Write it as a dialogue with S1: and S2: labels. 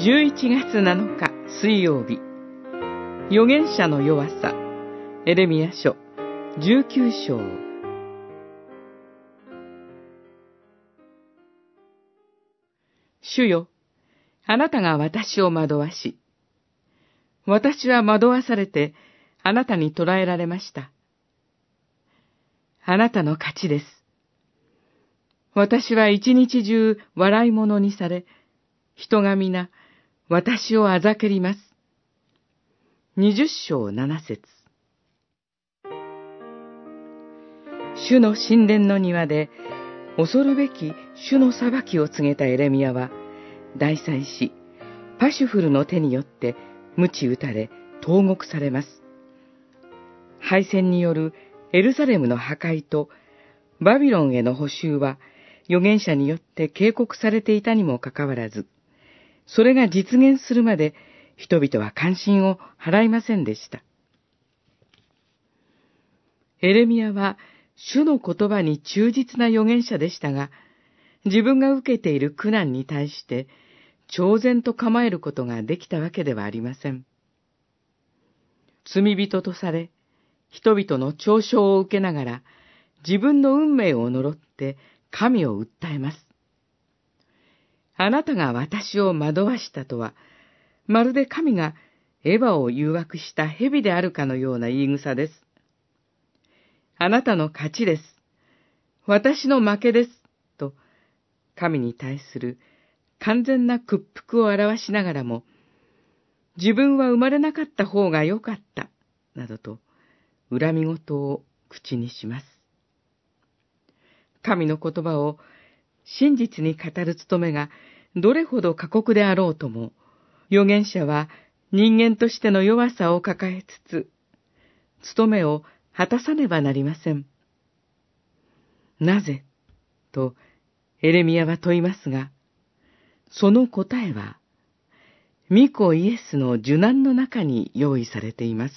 S1: 11月7日水曜日預言者の弱さエレミア書19章主よ、あなたが私を惑わし、私は惑わされてあなたに捕らえられました。あなたの勝ちです。私は一日中笑い物にされ、人が皆、私をあざけります。二十章七節主の神殿の庭で、恐るべき主の裁きを告げたエレミアは、大祭し、パシュフルの手によって鞭打たれ、投獄されます。敗戦によるエルサレムの破壊とバビロンへの補修は預言者によって警告されていたにもかかわらず、それが実現するまで人々は関心を払いませんでした。エレミアは主の言葉に忠実な預言者でしたが、自分が受けている苦難に対して、超然と構えることができたわけではありません。罪人とされ、人々の嘲笑を受けながら、自分の運命を呪って神を訴えます。あなたが私を惑わしたとは、まるで神がエヴァを誘惑した蛇であるかのような言い草です。あなたの勝ちです。私の負けです。と、神に対する完全な屈服を表しながらも、自分は生まれなかった方が良かった、などと、恨み事を口にします。神の言葉を真実に語る務めがどれほど過酷であろうとも、預言者は人間としての弱さを抱えつつ、務めを果たさねばなりません。なぜとエレミアは問いますが、その答えは、巫女イエスの受難の中に用意されています。